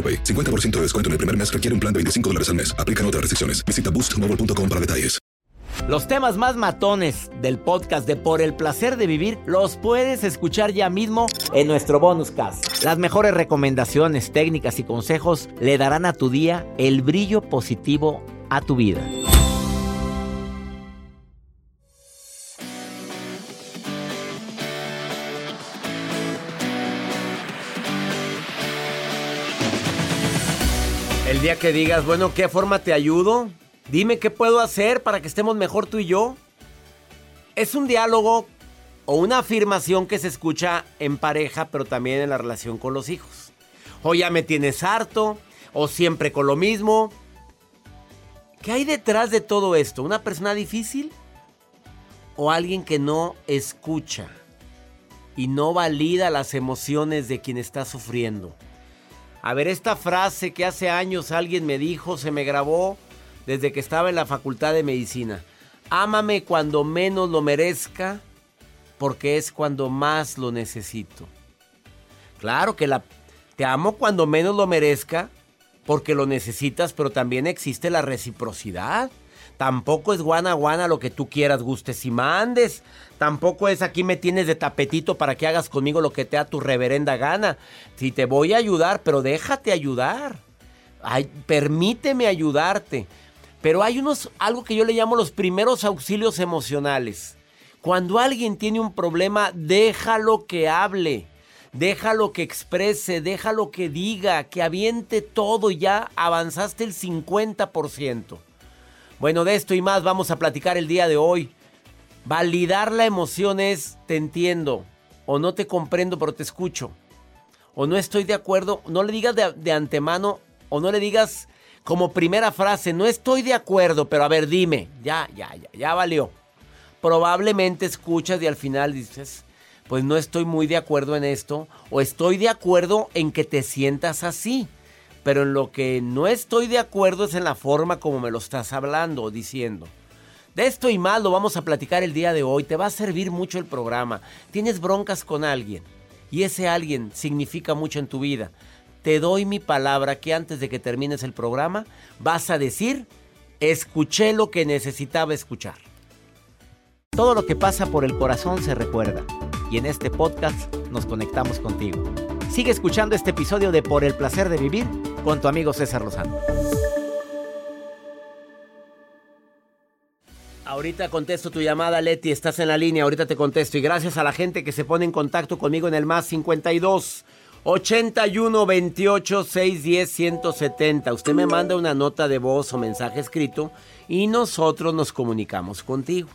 AroPay. 50% de descuento en el primer mes requiere un plan de 25 dólares al mes. Aplican otras restricciones. Visita boostmobile.com para detalles. Los temas más matones del podcast de Por el placer de vivir los puedes escuchar ya mismo en nuestro bonus cast. Las mejores recomendaciones, técnicas y consejos le darán a tu día el brillo positivo a tu vida. El día que digas, bueno, ¿qué forma te ayudo? Dime qué puedo hacer para que estemos mejor tú y yo. Es un diálogo o una afirmación que se escucha en pareja, pero también en la relación con los hijos. O ya me tienes harto, o siempre con lo mismo. ¿Qué hay detrás de todo esto? ¿Una persona difícil? ¿O alguien que no escucha y no valida las emociones de quien está sufriendo? A ver, esta frase que hace años alguien me dijo, se me grabó desde que estaba en la facultad de medicina. Ámame cuando menos lo merezca, porque es cuando más lo necesito. Claro que la, te amo cuando menos lo merezca, porque lo necesitas, pero también existe la reciprocidad. Tampoco es guana guana lo que tú quieras, gustes y mandes. Tampoco es aquí me tienes de tapetito para que hagas conmigo lo que te da tu reverenda gana. Si te voy a ayudar, pero déjate ayudar. Ay, permíteme ayudarte. Pero hay unos, algo que yo le llamo los primeros auxilios emocionales. Cuando alguien tiene un problema, déjalo que hable. Déjalo que exprese, déjalo que diga, que aviente todo y ya avanzaste el 50%. Bueno, de esto y más vamos a platicar el día de hoy. Validar la emoción es te entiendo o no te comprendo pero te escucho. O no estoy de acuerdo, no le digas de, de, antemano o no le digas como primera frase, no estoy de acuerdo, pero a ver, dime, ya, ya, ya, ya valió. Probablemente escuchas y al final dices, pues no estoy muy de acuerdo en esto o estoy de acuerdo en que te sientas así. Pero en lo que no estoy de acuerdo es en la forma como me lo estás hablando o diciendo. De esto y más lo vamos a platicar el día de hoy. Te va a servir mucho el programa. Tienes broncas con alguien y ese alguien significa mucho en tu vida. Te doy mi palabra que antes de que termines el programa vas a decir, escuché lo que necesitaba escuchar. Todo lo que pasa por el corazón se recuerda y en este podcast nos conectamos contigo. Sigue escuchando este episodio de Por el placer de vivir con tu amigo César Lozano. Ahorita contesto tu llamada, Leti. Estás en la línea. Ahorita te contesto. Y gracias a la gente que se pone en contacto conmigo en el más 52 81 28 610 170. Usted me manda una nota de voz o mensaje escrito y nosotros nos comunicamos contigo.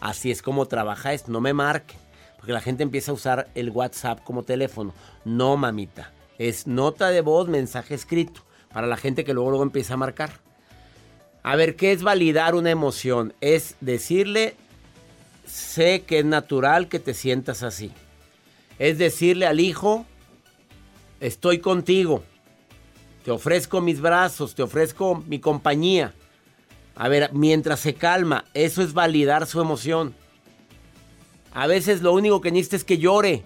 Así es como trabaja esto. No me marque. Porque la gente empieza a usar el WhatsApp como teléfono. No, mamita. Es nota de voz, mensaje escrito. Para la gente que luego, luego empieza a marcar. A ver, ¿qué es validar una emoción? Es decirle, sé que es natural que te sientas así. Es decirle al hijo, estoy contigo. Te ofrezco mis brazos, te ofrezco mi compañía. A ver, mientras se calma, eso es validar su emoción. A veces lo único que necesita es que llore.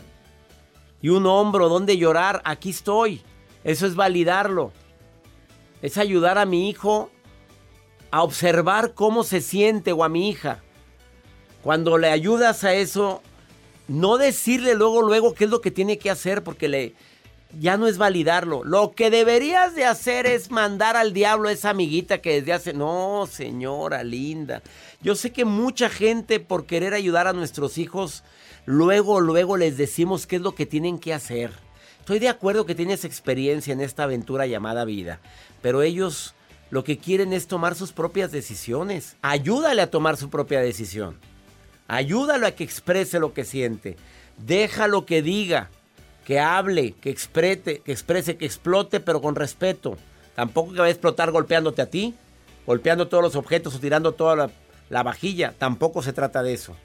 Y un hombro donde llorar, aquí estoy. Eso es validarlo. Es ayudar a mi hijo a observar cómo se siente o a mi hija. Cuando le ayudas a eso, no decirle luego, luego qué es lo que tiene que hacer porque le, ya no es validarlo. Lo que deberías de hacer es mandar al diablo a esa amiguita que desde hace... No, señora linda. Yo sé que mucha gente por querer ayudar a nuestros hijos, luego, luego les decimos qué es lo que tienen que hacer. Estoy de acuerdo que tienes experiencia en esta aventura llamada vida, pero ellos lo que quieren es tomar sus propias decisiones. Ayúdale a tomar su propia decisión. Ayúdalo a que exprese lo que siente. Déjalo que diga que hable, que exprese, que exprese, que explote, pero con respeto. Tampoco que va a explotar golpeándote a ti, golpeando todos los objetos o tirando toda la, la, vajilla. Tampoco se trata de eso.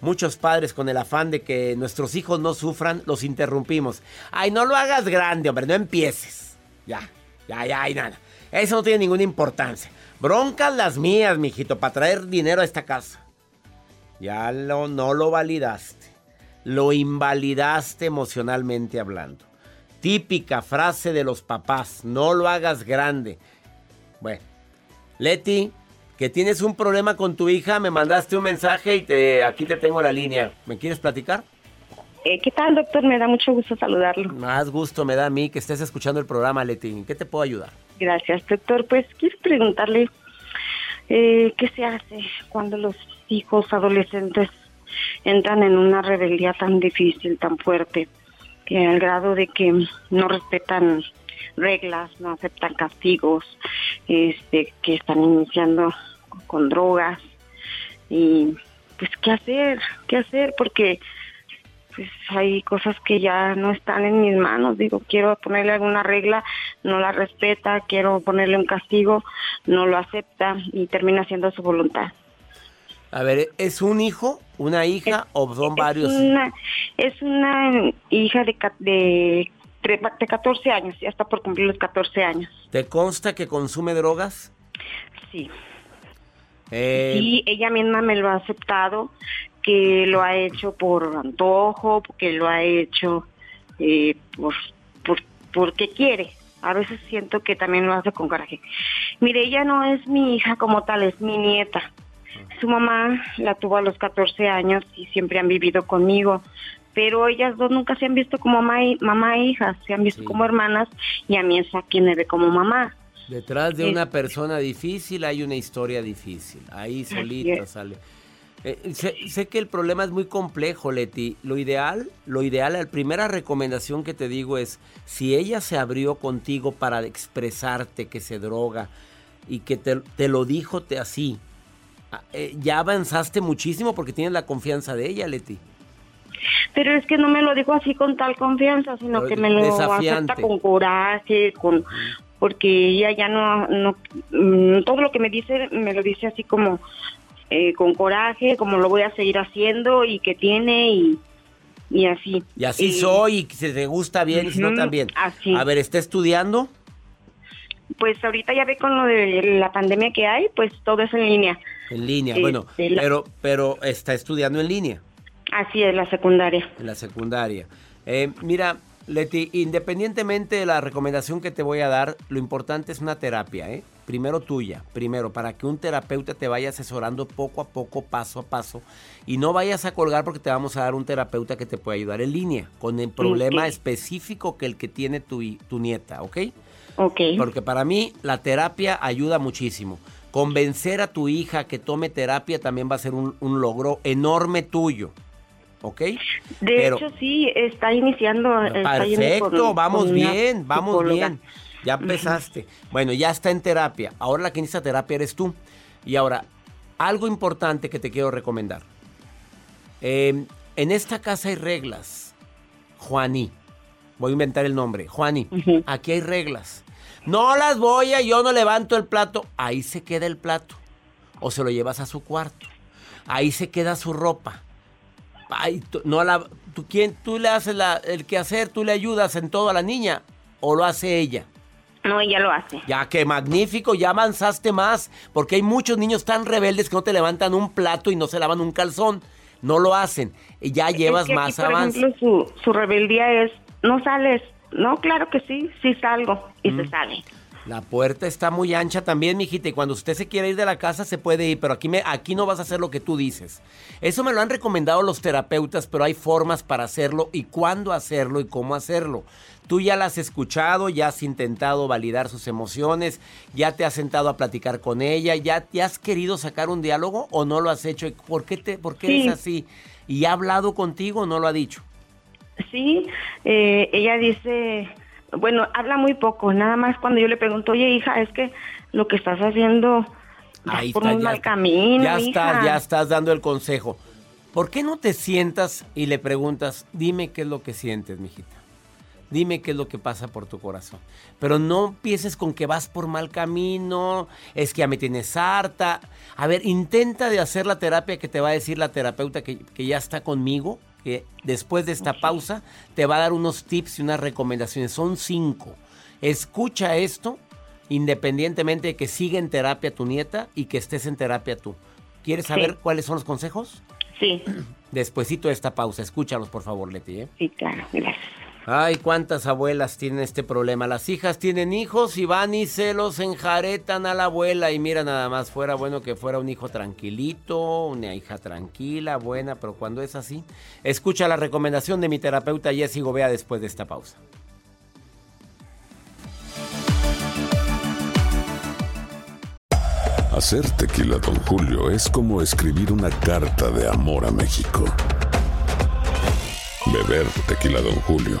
Muchos padres con el afán de que nuestros hijos no sufran, los interrumpimos. Ay, no lo hagas grande, hombre, no empieces. Ya, ya, ya, y nada. Eso no tiene ninguna importancia. Broncas las mías, mijito, para traer dinero a esta casa. Ya lo, no lo validaste lo invalidaste emocionalmente hablando. Típica frase de los papás, no lo hagas grande. Bueno, Leti, que tienes un problema con tu hija, me mandaste un mensaje y te, aquí te tengo la línea. ¿Me quieres platicar? Eh, ¿Qué tal, doctor? Me da mucho gusto saludarlo. Más gusto me da a mí que estés escuchando el programa, Leti. ¿Qué te puedo ayudar? Gracias, doctor. Pues quiero preguntarle eh, qué se hace cuando los hijos adolescentes entran en una rebeldía tan difícil, tan fuerte, que al grado de que no respetan reglas, no aceptan castigos, este, que están iniciando con drogas. Y pues qué hacer, qué hacer porque pues hay cosas que ya no están en mis manos, digo, quiero ponerle alguna regla, no la respeta, quiero ponerle un castigo, no lo acepta y termina haciendo su voluntad. A ver, ¿es un hijo, una hija o son varios? es una hija de, de, de 14 años, ya está por cumplir los 14 años. ¿Te consta que consume drogas? Sí. Eh... Sí, ella misma me lo ha aceptado, que lo ha hecho por antojo, que lo ha hecho eh, por, por, porque quiere. A veces siento que también lo hace con coraje. Mire, ella no es mi hija como tal, es mi nieta. Su mamá la tuvo a los 14 años y siempre han vivido conmigo, pero ellas dos nunca se han visto como mamá, e hija, se han visto como hermanas y a mí es a quien me ve como mamá. Detrás de una persona difícil hay una historia difícil, ahí solita sale. Eh, sé, sé, que el problema es muy complejo, Leti. Lo ideal, lo ideal, la primera recomendación que te digo es, si ella se abrió contigo para expresarte que se droga y que te, te lo dijo te así, eh, ya avanzaste muchísimo porque tienes la confianza de ella, Leti. Pero es que no me lo dijo así con tal confianza, sino que me lo acepta con coraje, con porque ella ya no, no mm, todo lo que me dice me lo dice así como eh, con coraje, como lo voy a seguir haciendo y que tiene y, y así. Y así soy y si te gusta bien y si no también. A ver, ¿está estudiando? Pues ahorita ya ve con lo de la pandemia que hay, pues todo es en línea. En línea, bueno, pero, pero está estudiando en línea. Así es, la secundaria. En la secundaria. Eh, mira, Leti, independientemente de la recomendación que te voy a dar, lo importante es una terapia, ¿eh? Primero tuya, primero, para que un terapeuta te vaya asesorando poco a poco, paso a paso, y no vayas a colgar porque te vamos a dar un terapeuta que te puede ayudar en línea, con el problema específico que el que tiene tu, tu nieta, ¿ok? Ok. Porque para mí la terapia ayuda muchísimo. Convencer a tu hija que tome terapia también va a ser un, logro enorme tuyo. ¿Ok? De hecho, sí, está iniciando. Perfecto, vamos bien, vamos bien. Ya empezaste. Bueno, ya está en terapia. Ahora la que inicia terapia eres tú. Y ahora, algo importante que te quiero recomendar. Em, en esta casa hay reglas. Juaní. Voy a inventar el nombre. Juaní. Aquí hay reglas. No las voy a, yo no levanto el plato. Ahí se queda el plato. O se lo llevas a su cuarto. Ahí se queda su ropa. Ay, no la, tú, ¿quién, tú le haces la, el quehacer, tú le ayudas en todo a la niña. ¿O lo hace ella? No, ella lo hace. Ya, qué magnífico, ya avanzaste más. Porque hay muchos niños tan rebeldes que no te levantan un plato y no se lavan un calzón. No lo hacen. Y ya llevas más avance. Por ejemplo, su, su rebeldía es, no sales, no, claro que sí, sí salgo y se sale. La puerta está muy ancha también, mijita, y cuando usted se quiere ir de la casa se puede ir, pero aquí, me, aquí no vas a hacer lo que tú dices. Eso me lo han recomendado los terapeutas, pero hay formas para hacerlo y cuándo hacerlo y cómo hacerlo. Tú ya la has escuchado, ya has intentado validar sus emociones, ya te has sentado a platicar con ella, ya te has querido sacar un diálogo o no lo has hecho. ¿Por qué, te, por qué eres así? ¿Y ha hablado contigo o no lo ha dicho? Sí, eh, ella dice, bueno, habla muy poco, nada más cuando yo le pregunto, oye hija, es que lo que estás haciendo Ahí por está, un ya mal camino. Ya hija. estás, ya estás dando el consejo. ¿Por qué no te sientas y le preguntas, dime qué es lo que sientes, mijita? Dime qué es lo que pasa por tu corazón. Pero no empieces con que vas por mal camino, es que ya me tienes harta. A ver, intenta de hacer la terapia que te va a decir la terapeuta que, que ya está conmigo, que después de esta pausa te va a dar unos tips y unas recomendaciones. Son cinco. Escucha esto independientemente de que siga en terapia tu nieta y que estés en terapia tú. ¿Quieres saber Sí. cuáles son los consejos? Sí, Despuésito de esta pausa, escúchalos por favor, Leti. ¿eh? sí, claro, gracias. Ay, cuántas abuelas tienen este problema. Las hijas tienen hijos y van y se los enjaretan a la abuela. Y mira, nada más fuera bueno que fuera un hijo tranquilito, una hija tranquila, buena, pero cuando es así, escucha la recomendación de mi terapeuta Jessy Gobea después de esta pausa. Hacer tequila, Don Julio, es como escribir una carta de amor a México. Beber tequila, Don Julio,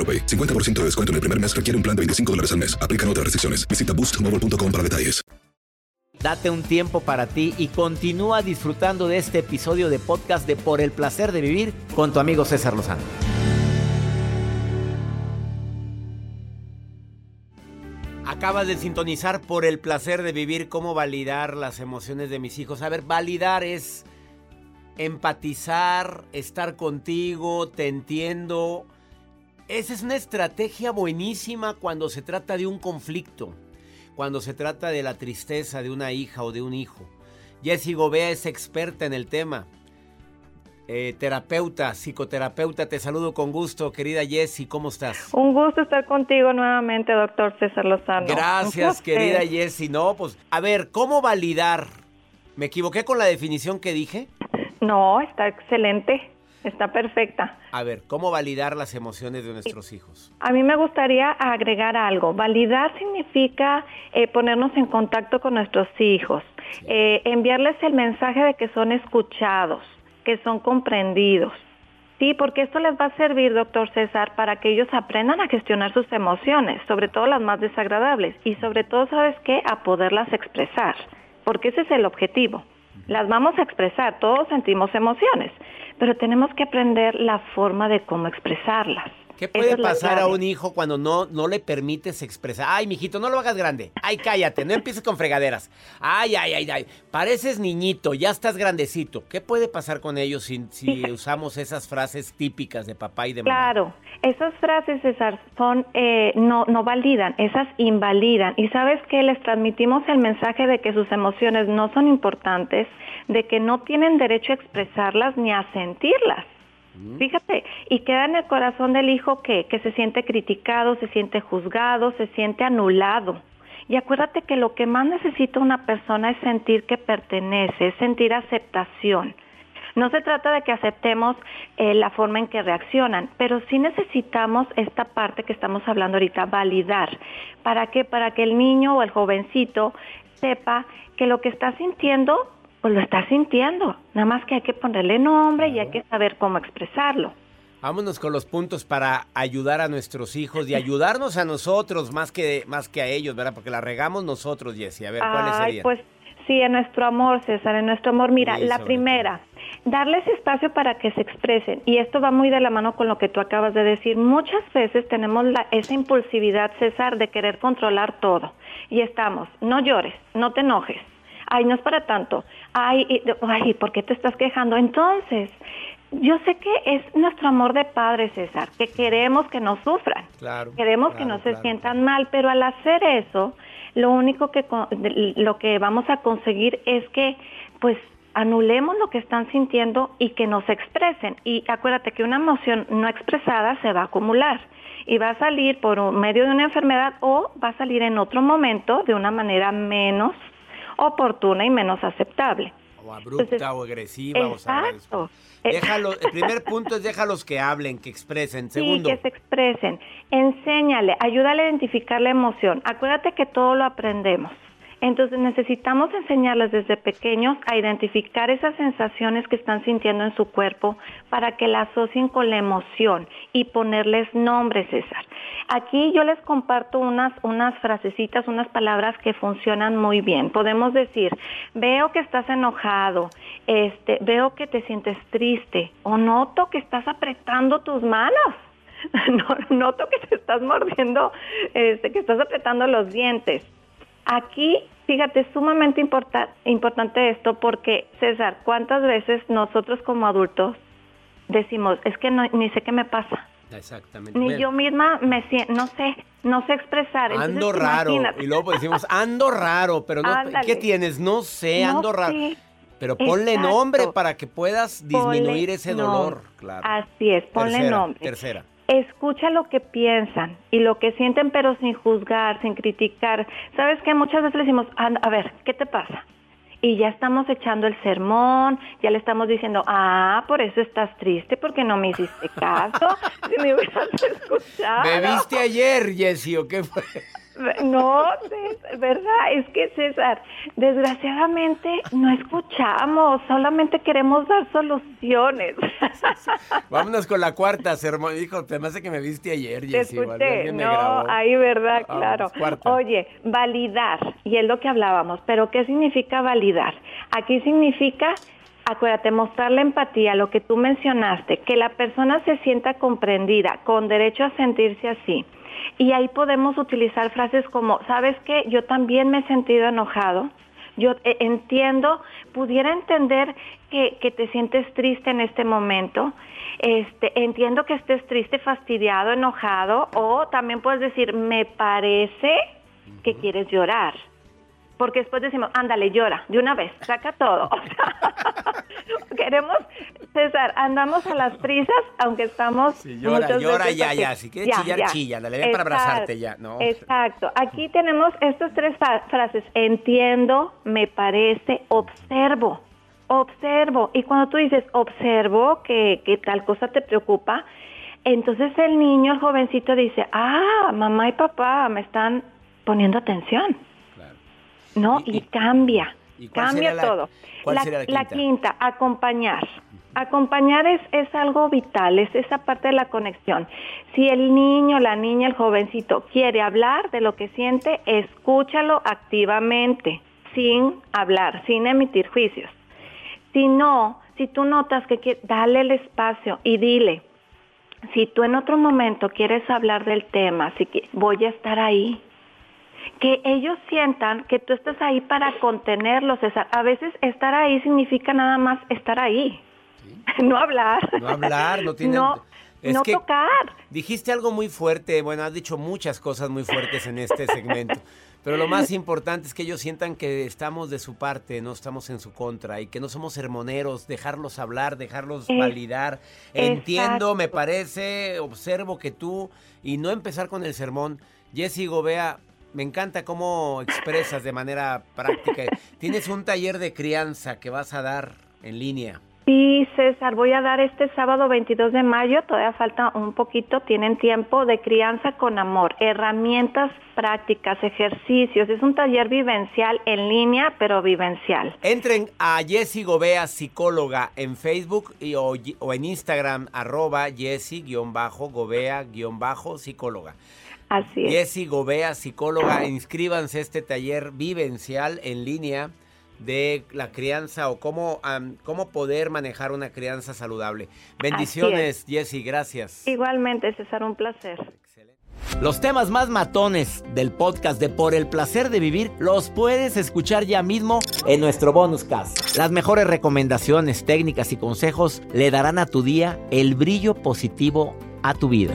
AroPay. 50% de descuento en el primer mes requiere un plan de 25 dólares al mes. Aplican otras restricciones. Visita boostmobile.com para detalles. Date un tiempo para ti y continúa disfrutando de este episodio de podcast de Por el placer de vivir con tu amigo César Lozano. Acabas de sintonizar por el placer de vivir cómo validar las emociones de mis hijos. A ver, validar es empatizar, estar contigo, te entiendo. Esa es una estrategia buenísima cuando se trata de un conflicto, cuando se trata de la tristeza de una hija o de un hijo. Jessie Gobea es experta en el tema. Eh, terapeuta, psicoterapeuta, te saludo con gusto, querida Jessie, ¿cómo estás? Un gusto estar contigo nuevamente, doctor César Lozano. Gracias, querida. Jessie. No, pues, a ver, ¿cómo validar? ¿Me equivoqué con la definición que dije? No, está excelente, está perfecta. A ver, ¿cómo validar las emociones de nuestros hijos? A mí me gustaría agregar algo. Validar significa eh, ponernos en contacto con nuestros hijos, eh, enviarles el mensaje de que son escuchados, que son comprendidos. Sí, porque esto les va a servir, doctor César, para que ellos aprendan a gestionar sus emociones, sobre todo las más desagradables, y sobre todo, ¿sabes qué? A poderlas expresar, porque ese es el objetivo. Las vamos a expresar, todos sentimos emociones, pero tenemos que aprender la forma de cómo expresarlas. ¿Qué puede pasar a un hijo cuando no, no le permites expresar? Ay, mijito, no lo hagas grande. Ay, cállate, no empieces con fregaderas. Ay, ay, ay, ay. Pareces niñito, ya estás grandecito. ¿Qué puede pasar con ellos si, si usamos esas frases típicas de papá y de mamá? Claro, esas frases, César, son, eh, no, no validan, esas invalidan. Y sabes que les transmitimos el mensaje de que sus emociones no son importantes, de que no tienen derecho a expresarlas ni a sentirlas. Fíjate, y queda en el corazón del hijo que, que se siente criticado, se siente juzgado, se siente anulado. Y acuérdate que lo que más necesita una persona es sentir que pertenece, es sentir aceptación. No se trata de que aceptemos eh, la forma en que reaccionan, pero sí necesitamos esta parte que estamos hablando ahorita, validar. ¿Para qué? Para que el niño o el jovencito sepa que lo que está sintiendo, pues lo está sintiendo. Nada más que hay que ponerle nombre y hay que saber cómo expresarlo. Vámonos con los puntos para ayudar a nuestros hijos y ayudarnos a nosotros más que, más que a ellos, ¿verdad? Porque la regamos nosotros, Jessie. A ver, ¿cuáles Ay, serían? pues sí, en nuestro amor, César, en nuestro amor. Mira, Sí, la primera, darles espacio para que se expresen. Y esto va muy de la mano con lo que tú acabas de decir. Muchas veces tenemos la- esa impulsividad, César, de querer controlar todo. Y estamos, no llores, no te enojes. Ay, no es para tanto. Ay, ay, ¿por qué te estás quejando? Entonces, yo sé que es nuestro amor de padre, César, que queremos que no sufran. Claro. Queremos que no se claro. sientan mal, pero al hacer eso, lo único que lo que vamos a conseguir es que pues anulemos lo que están sintiendo y que nos expresen. Y acuérdate que una emoción no expresada se va a acumular y va a salir por un- medio de una enfermedad o va a salir en otro momento de una manera menos oportuna y menos aceptable. O abrupta Entonces, o agresiva. o Exacto. déjalo- el primer punto es déjalos que hablen, que expresen. Segundo, Sí, que se expresen. Enséñale, ayúdale a identificar la emoción. Acuérdate que todo lo aprendemos. Entonces necesitamos enseñarles desde pequeños a identificar esas sensaciones que están sintiendo en su cuerpo para que la asocien con la emoción y ponerles nombres, César. Aquí yo les comparto unas, unas frasecitas, unas palabras que funcionan muy bien. Podemos decir, veo que estás enojado, este, veo que te sientes triste o noto que estás apretando tus manos. No- noto que te estás mordiendo, este, que estás apretando los dientes. Aquí, fíjate, es sumamente importa- importante esto porque, César, ¿cuántas veces nosotros como adultos decimos, es que no, ni sé qué me pasa? exactamente. Ni yo misma me siento, no sé, no sé expresar. Ando Entonces, raro. imagínate. Y luego pues decimos, ando raro, pero no. Ándale. ¿Qué tienes? No sé, No ando raro. sé. Pero ponle Exacto. nombre para que puedas disminuir Ponle ese dolor. Claro. Así es, ponle tercera, nombre. Tercera. Escucha lo que piensan y lo que sienten, pero sin juzgar, sin criticar. ¿Sabes qué? Muchas veces le decimos, "Ah, a ver, ¿qué te pasa? Y ya estamos echando el sermón, ya le estamos diciendo, ah, por eso estás triste, porque no me hiciste caso. si me hubieras escuchado. ¿Bebiste ayer, Jessy, o qué fue? No, César, ¿verdad? Es que César, desgraciadamente no escuchamos, solamente queremos dar soluciones. Vámonos con la cuarta, sermón. Hijo, te me hace que me viste ayer, Te Jessy. escuché, no, ahí verdad, claro. Oye, validar, y es lo que hablábamos, pero ¿qué significa validar? Aquí significa, acuérdate, mostrar la empatía, lo que tú mencionaste, que la persona se sienta comprendida, con derecho a sentirse así. Y ahí podemos utilizar frases como, ¿sabes qué? Yo también me he sentido enojado. Yo eh, entiendo, pudiera entender que, que te sientes triste en este momento. Este, entiendo que estés triste, fastidiado, enojado. O también puedes decir, me parece que quieres llorar. Porque después decimos, ándale, llora, de una vez, saca todo. O sea, queremos, César, andamos a las prisas, aunque estamos... Sí, llora, llora veces ya, así. ya. Si quieres chillar, chilla. Dale, ven para abrazarte ya. No. Exacto. Aquí tenemos estas tres frases. Entiendo, me parece, observo. Observo. Y cuando tú dices, observo que, que tal cosa te preocupa, entonces el niño, el jovencito dice, ah, mamá y papá me están poniendo atención. ¿No? Y- Y, y- cambia, ¿y cuál cambia la- todo. cuál la quinta? acompañar. Acompañar es, es algo vital, es esa parte de la conexión. Si el niño, la niña, el jovencito quiere hablar de lo que siente, escúchalo activamente, sin hablar, sin emitir juicios. Si no, si tú notas que quie- dale el espacio y dile, si tú en otro momento quieres hablar del tema, si que- voy a estar ahí, que ellos sientan que tú estás ahí para contenerlos, César. A veces estar ahí significa nada más estar ahí, no hablar. No hablar, no tiene... No, Es no que tocar. Dijiste algo muy fuerte, bueno, has dicho muchas cosas muy fuertes en este segmento, pero lo más importante es que ellos sientan que estamos de su parte, no estamos en su contra y que no somos sermoneros, dejarlos hablar, dejarlos Es- validar. Entiendo, exacto. me parece, observo que tú y no empezar con el sermón. Jessy Gobea, me encanta cómo expresas de manera práctica. Tienes un taller de crianza que vas a dar en línea. Sí, César, voy a dar este sábado 22 de mayo, todavía falta un poquito, tienen tiempo de crianza con amor, herramientas prácticas, ejercicios, es un taller vivencial en línea, pero vivencial. Entren a Jessie Gobea, psicóloga, en Facebook y, o, o en Instagram, arroba Jessie-Gobea-psicóloga. Así es. Jessie Gobea, psicóloga, inscríbanse a este taller vivencial en línea de la crianza o cómo, cómo poder manejar una crianza saludable. Bendiciones, Jessie, gracias. Igualmente, César, un placer. Los temas más matones del podcast de Por el placer de vivir los puedes escuchar ya mismo en nuestro bonus cast. Las mejores recomendaciones, técnicas y consejos le darán a tu día el brillo positivo a tu vida.